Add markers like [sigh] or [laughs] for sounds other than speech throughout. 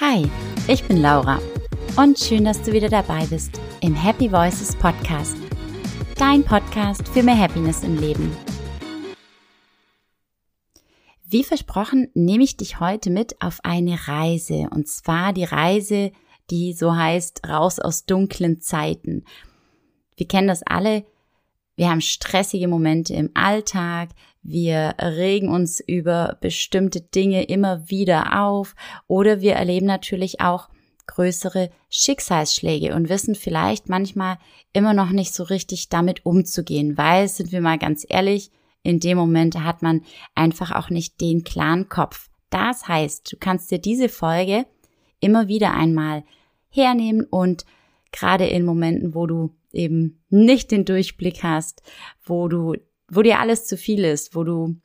Hi, ich bin Laura und schön, dass du wieder dabei bist im Happy Voices Podcast. Dein Podcast für mehr Happiness im Leben. Wie versprochen, nehme ich dich heute mit auf eine Reise und zwar die Reise, die so heißt, raus aus dunklen Zeiten. Wir kennen das alle. Wir haben stressige Momente im Alltag. Wir regen uns über bestimmte Dinge immer wieder auf oder wir erleben natürlich auch größere Schicksalsschläge und wissen vielleicht manchmal immer noch nicht so richtig damit umzugehen, weil, sind wir mal ganz ehrlich, in dem Moment hat man einfach auch nicht den klaren Kopf. Das heißt, du kannst dir diese Folge immer wieder einmal hernehmen und gerade in Momenten, wo du eben nicht den Durchblick hast, wo du, wo dir alles zu viel ist, wo du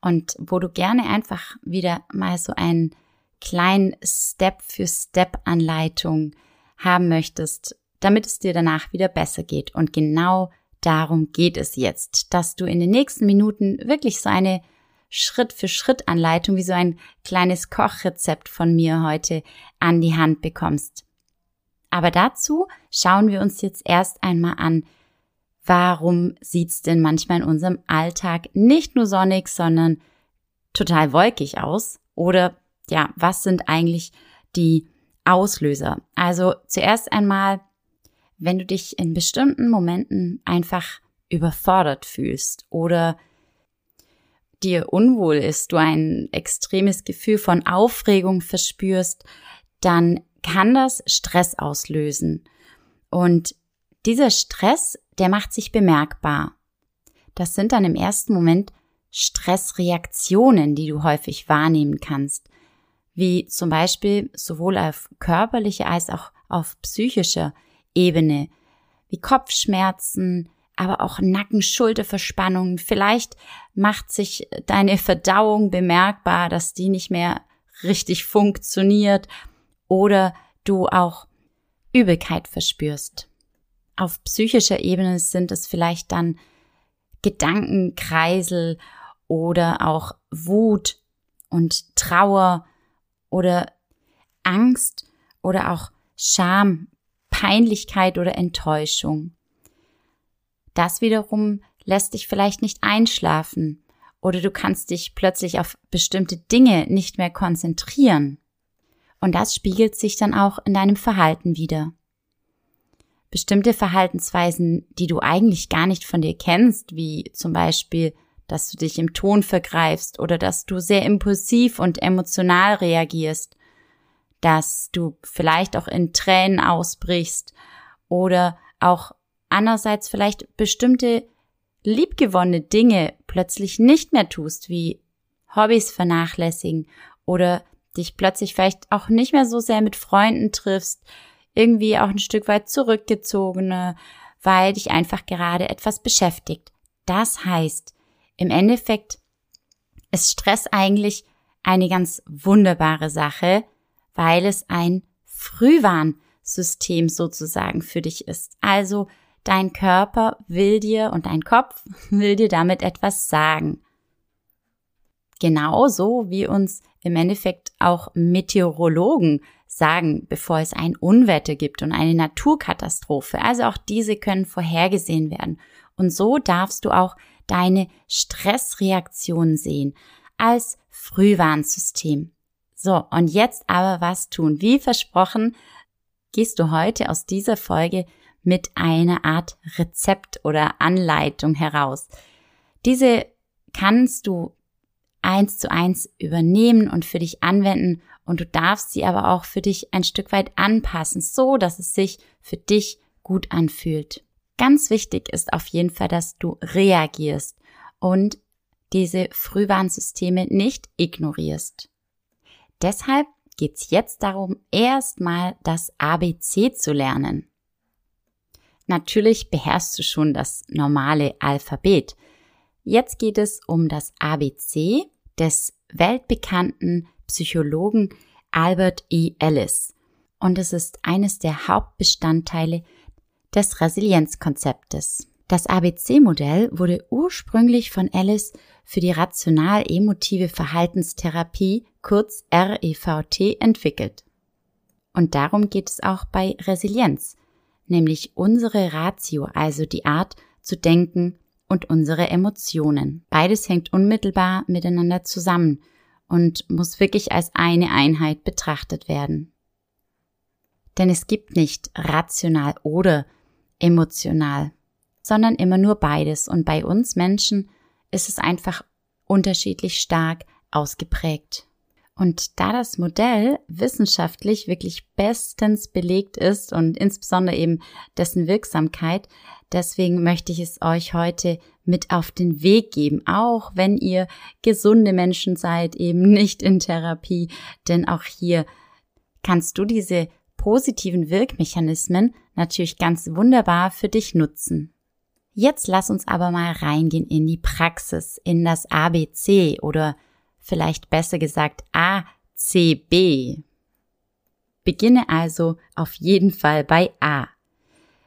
und wo du gerne einfach wieder mal so einen kleinen Step für Step Anleitung haben möchtest, damit es dir danach wieder besser geht. Und genau darum geht es jetzt, dass du in den nächsten Minuten wirklich so eine Schritt für Schritt Anleitung, wie so ein kleines Kochrezept von mir heute an die Hand bekommst. Aber dazu schauen wir uns jetzt erst einmal an, warum sieht's denn manchmal in unserem Alltag nicht nur sonnig, sondern total wolkig aus? Oder ja, was sind eigentlich die Auslöser? Also zuerst einmal, wenn du dich in bestimmten Momenten einfach überfordert fühlst oder dir unwohl ist, du ein extremes Gefühl von Aufregung verspürst, dann kann das Stress auslösen. Und dieser Stress, der macht sich bemerkbar. Das sind dann im ersten Moment Stressreaktionen, die du häufig wahrnehmen kannst, wie zum Beispiel sowohl auf körperlicher als auch auf psychischer Ebene, wie Kopfschmerzen, aber auch Nacken-Schulterverspannungen. Vielleicht macht sich deine Verdauung bemerkbar, dass die nicht mehr richtig funktioniert oder du auch Übelkeit verspürst. Auf psychischer Ebene sind es vielleicht dann Gedankenkreisel oder auch Wut und Trauer oder Angst oder auch Scham, Peinlichkeit oder Enttäuschung. Das wiederum lässt dich vielleicht nicht einschlafen oder du kannst dich plötzlich auf bestimmte Dinge nicht mehr konzentrieren. Und das spiegelt sich dann auch in deinem Verhalten wieder. Bestimmte Verhaltensweisen, die du eigentlich gar nicht von dir kennst, wie zum Beispiel, dass du dich im Ton vergreifst oder dass du sehr impulsiv und emotional reagierst, dass du vielleicht auch in Tränen ausbrichst oder auch andererseits vielleicht bestimmte liebgewonnene Dinge plötzlich nicht mehr tust, wie Hobbys vernachlässigen oder dich plötzlich vielleicht auch nicht mehr so sehr mit Freunden triffst, irgendwie auch ein Stück weit zurückgezogene, weil dich einfach gerade etwas beschäftigt. Das heißt, im Endeffekt ist Stress eigentlich eine ganz wunderbare Sache, weil es ein Frühwarnsystem sozusagen für dich ist. Also dein Körper will dir und dein Kopf [laughs] will dir damit etwas sagen. Genauso wie uns im Endeffekt auch Meteorologen sagen, bevor es ein Unwetter gibt und eine Naturkatastrophe. Also auch diese können vorhergesehen werden. Und so darfst du auch deine Stressreaktion sehen als Frühwarnsystem. So, und jetzt aber was tun? Wie versprochen, gehst du heute aus dieser Folge mit einer Art Rezept oder Anleitung heraus. Diese kannst du eins zu eins übernehmen und für dich anwenden und du darfst sie aber auch für dich ein Stück weit anpassen, so dass es sich für dich gut anfühlt. Ganz wichtig ist auf jeden Fall, dass du reagierst und diese Frühwarnsysteme nicht ignorierst. Deshalb geht's jetzt darum, erstmal das ABC zu lernen. Natürlich beherrschst du schon das normale Alphabet, Jetzt geht es um das ABC des weltbekannten Psychologen Albert E. Ellis. Und es ist eines der Hauptbestandteile des Resilienzkonzeptes. Das ABC-Modell wurde ursprünglich von Ellis für die rational-emotive Verhaltenstherapie, kurz REVT, entwickelt. Und darum geht es auch bei Resilienz, nämlich unsere Ratio, also die Art zu denken und unsere Emotionen. Beides hängt unmittelbar miteinander zusammen und muss wirklich als eine Einheit betrachtet werden. Denn es gibt nicht rational oder emotional, sondern immer nur beides. Und bei uns Menschen ist es einfach unterschiedlich stark ausgeprägt. Und da das Modell wissenschaftlich wirklich bestens belegt ist und insbesondere eben dessen Wirksamkeit, deswegen möchte ich es euch heute mit auf den Weg geben, auch wenn ihr gesunde Menschen seid, eben [laughs] nicht in Therapie, denn auch hier kannst du diese positiven Wirkmechanismen natürlich ganz wunderbar für dich nutzen. Jetzt lass uns aber mal reingehen in die Praxis, in das ABC oder vielleicht besser gesagt ACB. Beginne also auf jeden Fall bei A.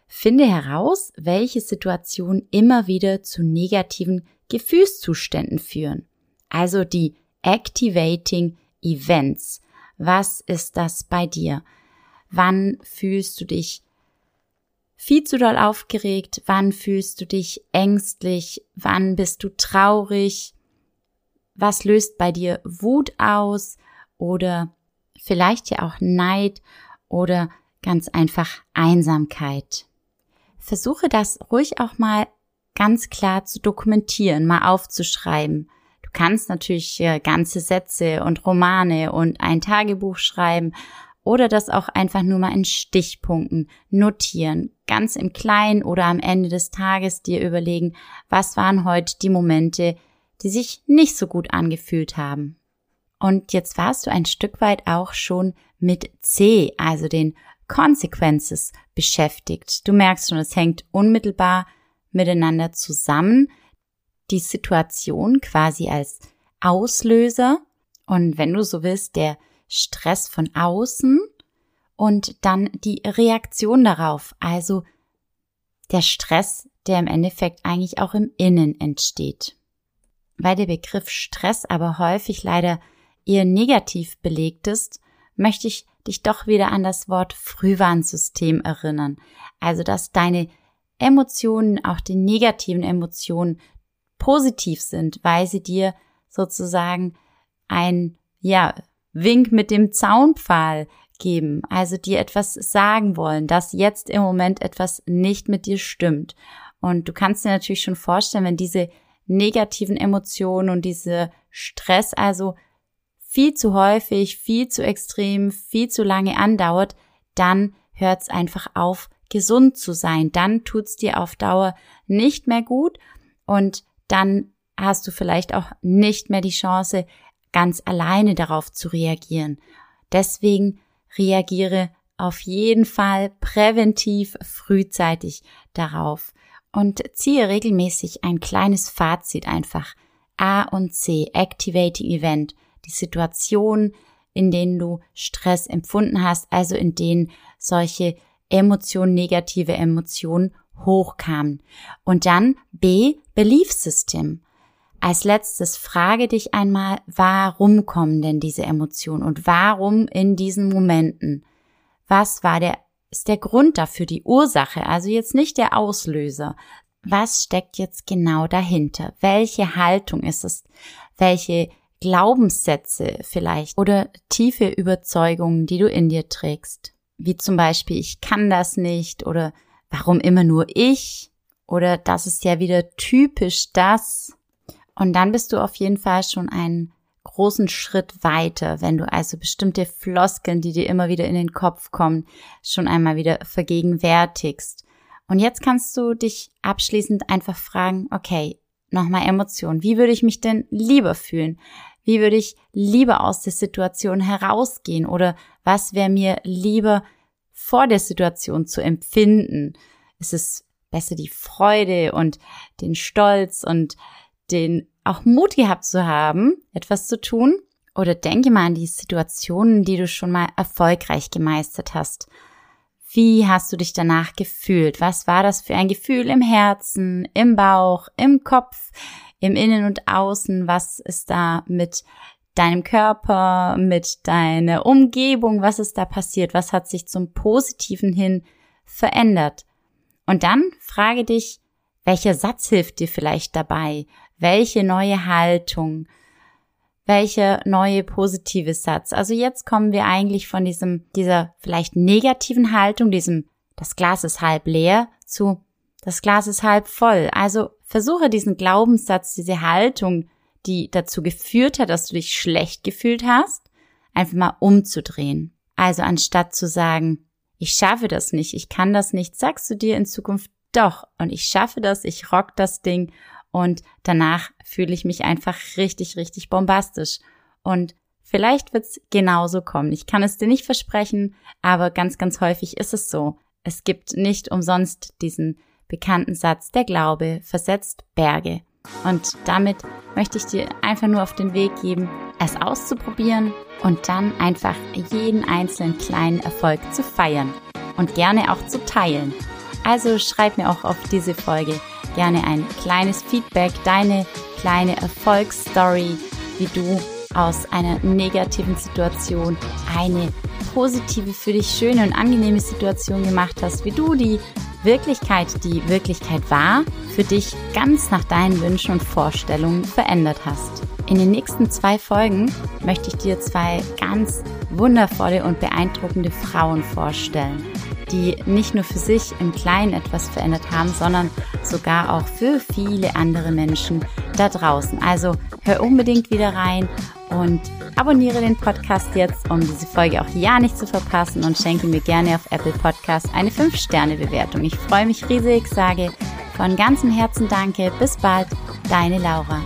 Finde heraus, welche Situationen immer wieder zu negativen Gefühlszuständen führen. Also die Activating Events. Was ist das bei dir? Wann fühlst du dich viel zu doll aufgeregt? Wann fühlst du dich ängstlich? Wann bist du traurig? Was löst bei dir Wut aus oder vielleicht ja auch Neid oder ganz einfach Einsamkeit? Versuche das ruhig auch mal ganz klar zu dokumentieren, mal aufzuschreiben. Du kannst natürlich äh, ganze Sätze und Romane und ein Tagebuch schreiben oder das auch einfach nur mal in Stichpunkten notieren, ganz im Kleinen oder am Ende des Tages dir überlegen, was waren heute die Momente, die sich nicht so gut angefühlt haben. Und jetzt warst du ein Stück weit auch schon mit C, also den Consequences beschäftigt. Du merkst schon, es hängt unmittelbar miteinander zusammen. Die Situation quasi als Auslöser und wenn du so willst, der Stress von außen und dann die Reaktion darauf, also der Stress, der im Endeffekt eigentlich auch im Innen entsteht. Weil der Begriff Stress aber häufig leider eher negativ belegt ist, möchte ich dich doch wieder an das Wort Frühwarnsystem erinnern. Also, dass deine Emotionen, auch die negativen Emotionen, positiv sind, weil sie dir sozusagen ein, ja, Wink mit dem Zaunpfahl geben, also dir etwas sagen wollen, dass jetzt im Moment etwas nicht mit dir stimmt. Und du kannst dir natürlich schon vorstellen, wenn diese negativen Emotionen und diese Stress also viel zu häufig, viel zu extrem, viel zu lange andauert, dann hört es einfach auf, gesund zu sein. Dann tut's dir auf Dauer nicht mehr gut und dann hast du vielleicht auch nicht mehr die Chance, ganz alleine darauf zu reagieren. Deswegen reagiere auf jeden Fall präventiv frühzeitig darauf und ziehe regelmäßig ein kleines Fazit einfach. A und C, Activating Event, die Situation, in denen du Stress empfunden hast, also in denen solche Emotionen, negative Emotionen hochkamen. Und dann B, Belief System. Als letztes frage dich einmal, warum kommen denn diese Emotionen und warum in diesen Momenten? Was war der, ist der Grund dafür, die Ursache, also jetzt nicht der Auslöser? Was steckt jetzt genau dahinter? Welche Haltung ist es? Welche Glaubenssätze vielleicht oder tiefe Überzeugungen, die du in dir trägst? Wie zum Beispiel, ich kann das nicht oder warum immer nur ich? Oder das ist ja wieder typisch das und dann bist du auf jeden Fall schon einen großen Schritt weiter, wenn du also bestimmte Floskeln, die dir immer wieder in den Kopf kommen, schon einmal wieder vergegenwärtigst. Und jetzt kannst du dich abschließend einfach fragen, okay, nochmal Emotionen. Wie würde ich mich denn lieber fühlen? Wie würde ich lieber aus der Situation herausgehen? Oder was wäre mir lieber vor der Situation zu empfinden? Ist es besser die Freude und den Stolz und den auch Mut gehabt zu haben, etwas zu tun? Oder denke mal an die Situationen, die du schon mal erfolgreich gemeistert hast. Wie hast du dich danach gefühlt? Was war das für ein Gefühl im Herzen, im Bauch, im Kopf, im Innen und Außen? Was ist da mit deinem Körper, mit deiner Umgebung, was ist da passiert, was hat sich zum Positiven hin verändert. Und dann frage dich, welcher Satz hilft dir vielleicht dabei? Welche neue Haltung? Welcher neue positive Satz? Also jetzt kommen wir eigentlich von diesem, dieser vielleicht negativen Haltung, diesem, das Glas ist halb leer, zu, das Glas ist halb voll. Also versuche diesen Glaubenssatz, diese Haltung, die dazu geführt hat, dass du dich schlecht gefühlt hast, einfach mal umzudrehen. Also anstatt zu sagen, ich schaffe das nicht, ich kann das nicht, sagst du dir in Zukunft doch und ich schaffe das, ich rock das Ding und danach fühle ich mich einfach richtig, richtig bombastisch. Und vielleicht wird's genauso kommen. Ich kann es dir nicht versprechen, aber ganz, ganz häufig ist es so. Es gibt nicht umsonst diesen bekannten Satz, der Glaube versetzt Berge. Und damit möchte ich dir einfach nur auf den Weg geben, es auszuprobieren und dann einfach jeden einzelnen kleinen Erfolg zu feiern und gerne auch zu teilen. Also schreib mir auch auf diese Folge gerne ein kleines Feedback, deine kleine Erfolgsstory, wie du aus einer negativen Situation eine positive, für dich schöne und angenehme Situation gemacht hast, wie du die Wirklichkeit, die Wirklichkeit war, für dich ganz nach deinen Wünschen und Vorstellungen verändert hast. In den nächsten zwei Folgen möchte ich dir zwei ganz wundervolle und beeindruckende Frauen vorstellen, die nicht nur für sich im Kleinen etwas verändert haben, sondern sogar auch für viele andere Menschen da draußen. Also hör unbedingt wieder rein und abonniere den Podcast jetzt, um diese Folge auch ja nicht zu verpassen und schenke mir gerne auf Apple Podcast eine 5-Sterne-Bewertung. Ich freue mich riesig, sage von ganzem Herzen Danke. Bis bald, deine Laura.